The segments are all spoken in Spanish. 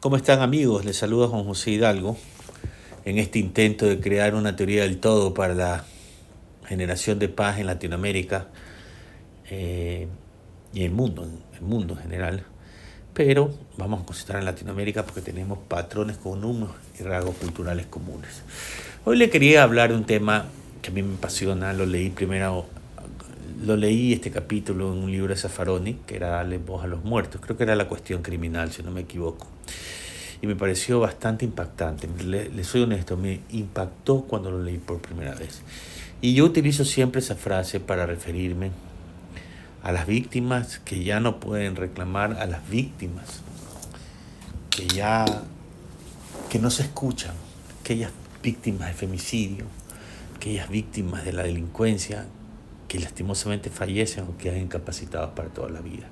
¿Cómo están amigos? Les saluda Juan José Hidalgo en este intento de crear una teoría del todo para la generación de paz en Latinoamérica eh, y el mundo, el mundo en general. Pero vamos a concentrar en Latinoamérica porque tenemos patrones comunes y rasgos culturales comunes. Hoy le quería hablar de un tema que a mí me apasiona, lo leí primero, lo leí este capítulo en un libro de Zaffaroni, que era Darle voz a los muertos, creo que era la cuestión criminal, si no me equivoco. Y me pareció bastante impactante, le, soy honesto, me impactó cuando lo leí por primera vez. Y yo utilizo siempre esa frase para referirme a las víctimas que ya no pueden reclamar, a las víctimas que ya que no se escuchan, aquellas víctimas de femicidio, aquellas víctimas de la delincuencia que lastimosamente fallecen o quedan incapacitados para toda la vida.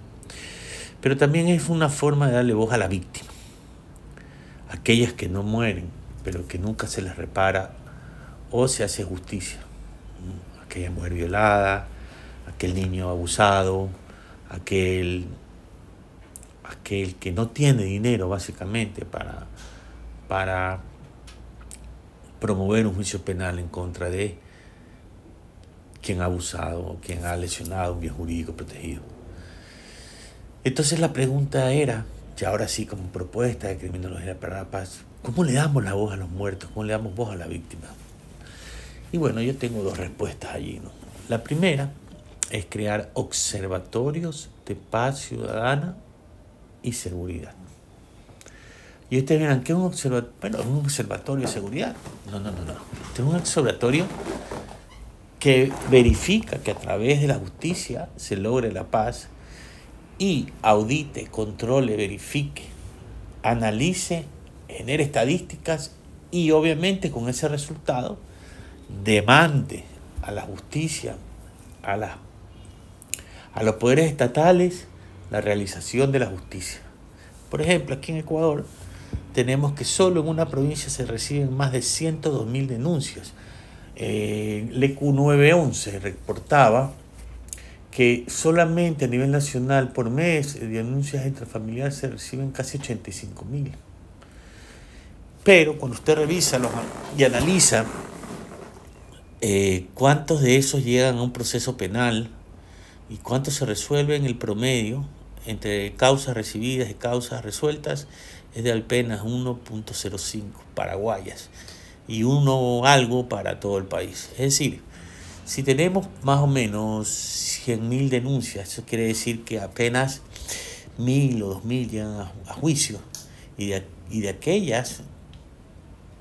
Pero también es una forma de darle voz a la víctima, aquellas que no mueren, pero que nunca se les repara o se hace justicia. Aquella mujer violada, aquel niño abusado, aquel, aquel que no tiene dinero básicamente para, para promover un juicio penal en contra de quien ha abusado o quien ha lesionado un bien jurídico protegido. Entonces la pregunta era, y ahora sí como propuesta de criminología para la paz, ¿cómo le damos la voz a los muertos? ¿Cómo le damos voz a la víctima? Y bueno, yo tengo dos respuestas allí. ¿no? La primera es crear observatorios de paz ciudadana y seguridad. Y ustedes dirán, ¿qué es un observatorio? Bueno, un observatorio de seguridad. No, no, no, no. Este es un observatorio que verifica que a través de la justicia se logre la paz y audite, controle, verifique, analice, genere estadísticas y obviamente con ese resultado demande a la justicia, a, a los poderes estatales, la realización de la justicia. Por ejemplo, aquí en Ecuador tenemos que solo en una provincia se reciben más de 102 mil denuncias. Eh, el EQ 911 reportaba que solamente a nivel nacional por mes de denuncias intrafamiliares se reciben casi 85 mil. Pero cuando usted revisa los, y analiza eh, cuántos de esos llegan a un proceso penal y cuántos se resuelven en el promedio entre causas recibidas y causas resueltas, es de apenas 1.05 paraguayas y uno algo para todo el país. Es decir, si tenemos más o menos 100.000 denuncias, eso quiere decir que apenas 1.000 o 2.000 llegan a, juicio y de, y de aquellas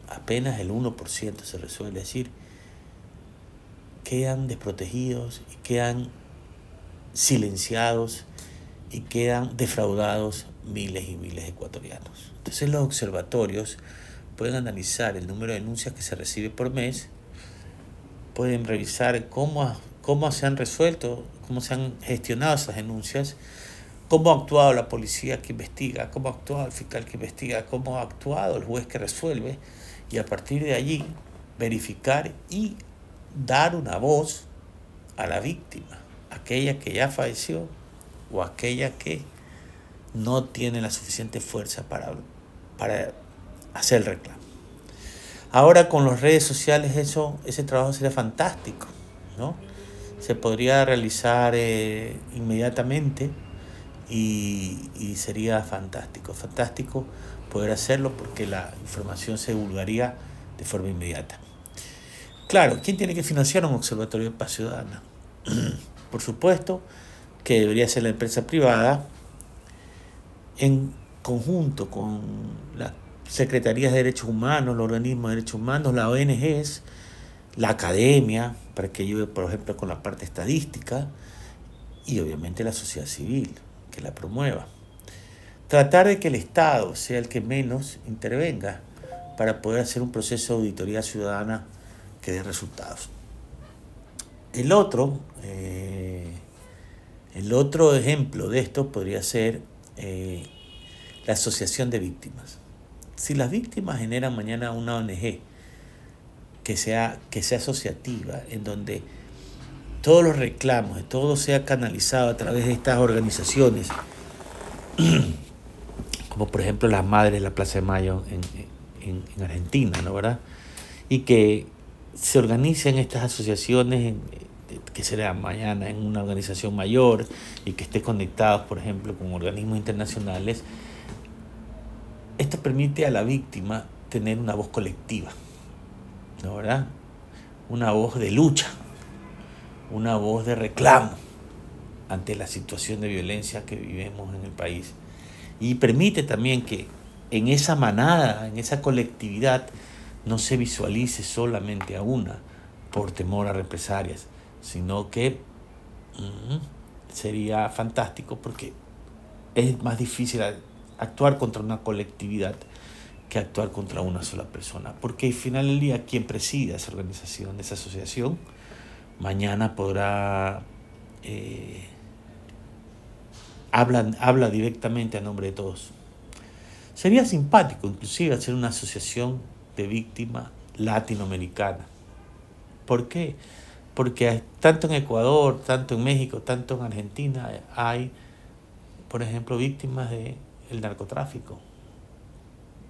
apenas el 1% se resuelve. Es decir, quedan desprotegidos y quedan silenciados y quedan defraudados miles y miles de ecuatorianos. Entonces los observatorios pueden analizar el número de denuncias que se recibe por mes, pueden revisar cómo, cómo se han resuelto, cómo se han gestionado esas denuncias, cómo ha actuado la policía que investiga, cómo ha actuado el fiscal que investiga, cómo ha actuado el juez que resuelve, y a partir de allí verificar y dar una voz a la víctima, aquella que ya falleció o aquella que no tiene la suficiente fuerza para, para hacer el reclamo. Ahora con las redes sociales eso, ese trabajo sería fantástico, ¿no? Se podría realizar eh, inmediatamente y, y, sería fantástico, fantástico poder hacerlo porque la información se divulgaría de forma inmediata. Claro, ¿quién tiene que financiar un observatorio de paz ciudadana? Por supuesto que debería ser la empresa privada en conjunto con las Secretarías de Derechos Humanos, los organismos de derechos humanos, las ONGs, la academia, para que ayude, por ejemplo, con la parte estadística, y obviamente la sociedad civil, que la promueva. Tratar de que el Estado sea el que menos intervenga para poder hacer un proceso de auditoría ciudadana que dé resultados. El otro, eh, el otro ejemplo de esto podría ser eh, la asociación de víctimas. Si las víctimas generan mañana una ONG que sea, que sea asociativa, en donde todos los reclamos, todo sea canalizado a través de estas organizaciones como por ejemplo las madres de la Plaza de Mayo en, en, Argentina, ¿no verdad? Y que se organicen estas asociaciones, que será mañana en una organización mayor y que esté conectados, por ejemplo, con organismos internacionales, esto permite a la víctima tener una voz colectiva, ¿no verdad? Una voz de lucha, una voz de reclamo ante la situación de violencia que vivimos en el país. Y permite también que en esa manada, en esa colectividad, no se visualice solamente a una por temor a represalias, sino que mm, sería fantástico porque es más difícil actuar contra una colectividad que actuar contra una sola persona. Porque al final del día, quien presida esa organización, esa asociación, mañana podrá... Eh, habla, habla directamente a nombre de todos. Sería simpático inclusive hacer una asociación de víctimas latinoamericana. ¿Por qué? Porque tanto en Ecuador, tanto en México, tanto en Argentina hay, por ejemplo, víctimas de el narcotráfico,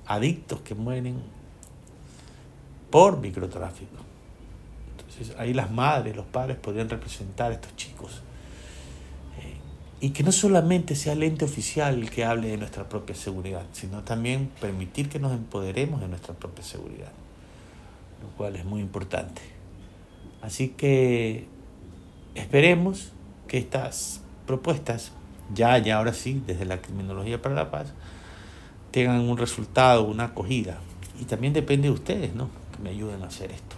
adictos que mueren por microtráfico. Entonces ahí las madres, los padres podrían representar a estos chicos. Eh, y que no solamente sea el ente oficial el que hable de nuestra propia seguridad, sino también permitir que nos empoderemos de nuestra propia seguridad, lo cual es muy importante. Así que esperemos que estas propuestas ya, ya ahora sí, desde la criminología para la paz, tengan un resultado, una acogida. Y también depende de ustedes, ¿no? Que me ayuden a hacer esto.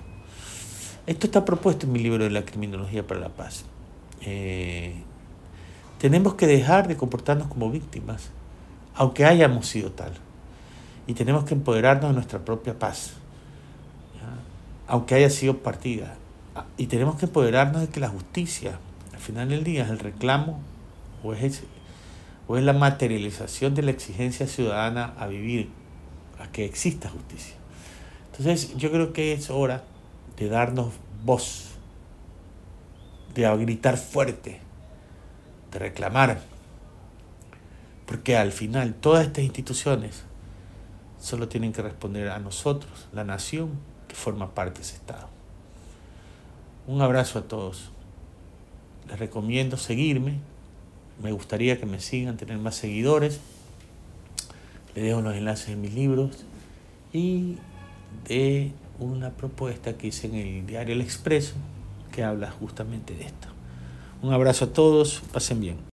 Esto está propuesto en mi libro de la criminología para la paz. Eh, tenemos que dejar de comportarnos como víctimas, aunque hayamos sido tal. Y tenemos que empoderarnos de nuestra propia paz, aunque haya sido partida. Y tenemos que empoderarnos de que la justicia, al final del día, es el reclamo o es, o es la materialización de la exigencia ciudadana a vivir, a que exista justicia. Entonces yo creo que es hora de darnos voz, de gritar fuerte, de reclamar, porque al final todas estas instituciones solo tienen que responder a nosotros, la nación que forma parte de ese Estado. Un abrazo a todos. Les recomiendo seguirme me gustaría que me sigan, tener más seguidores. Les dejo los enlaces en mis libros y de una propuesta que hice en el diario El Expreso que habla justamente de esto. Un abrazo a todos, pasen bien.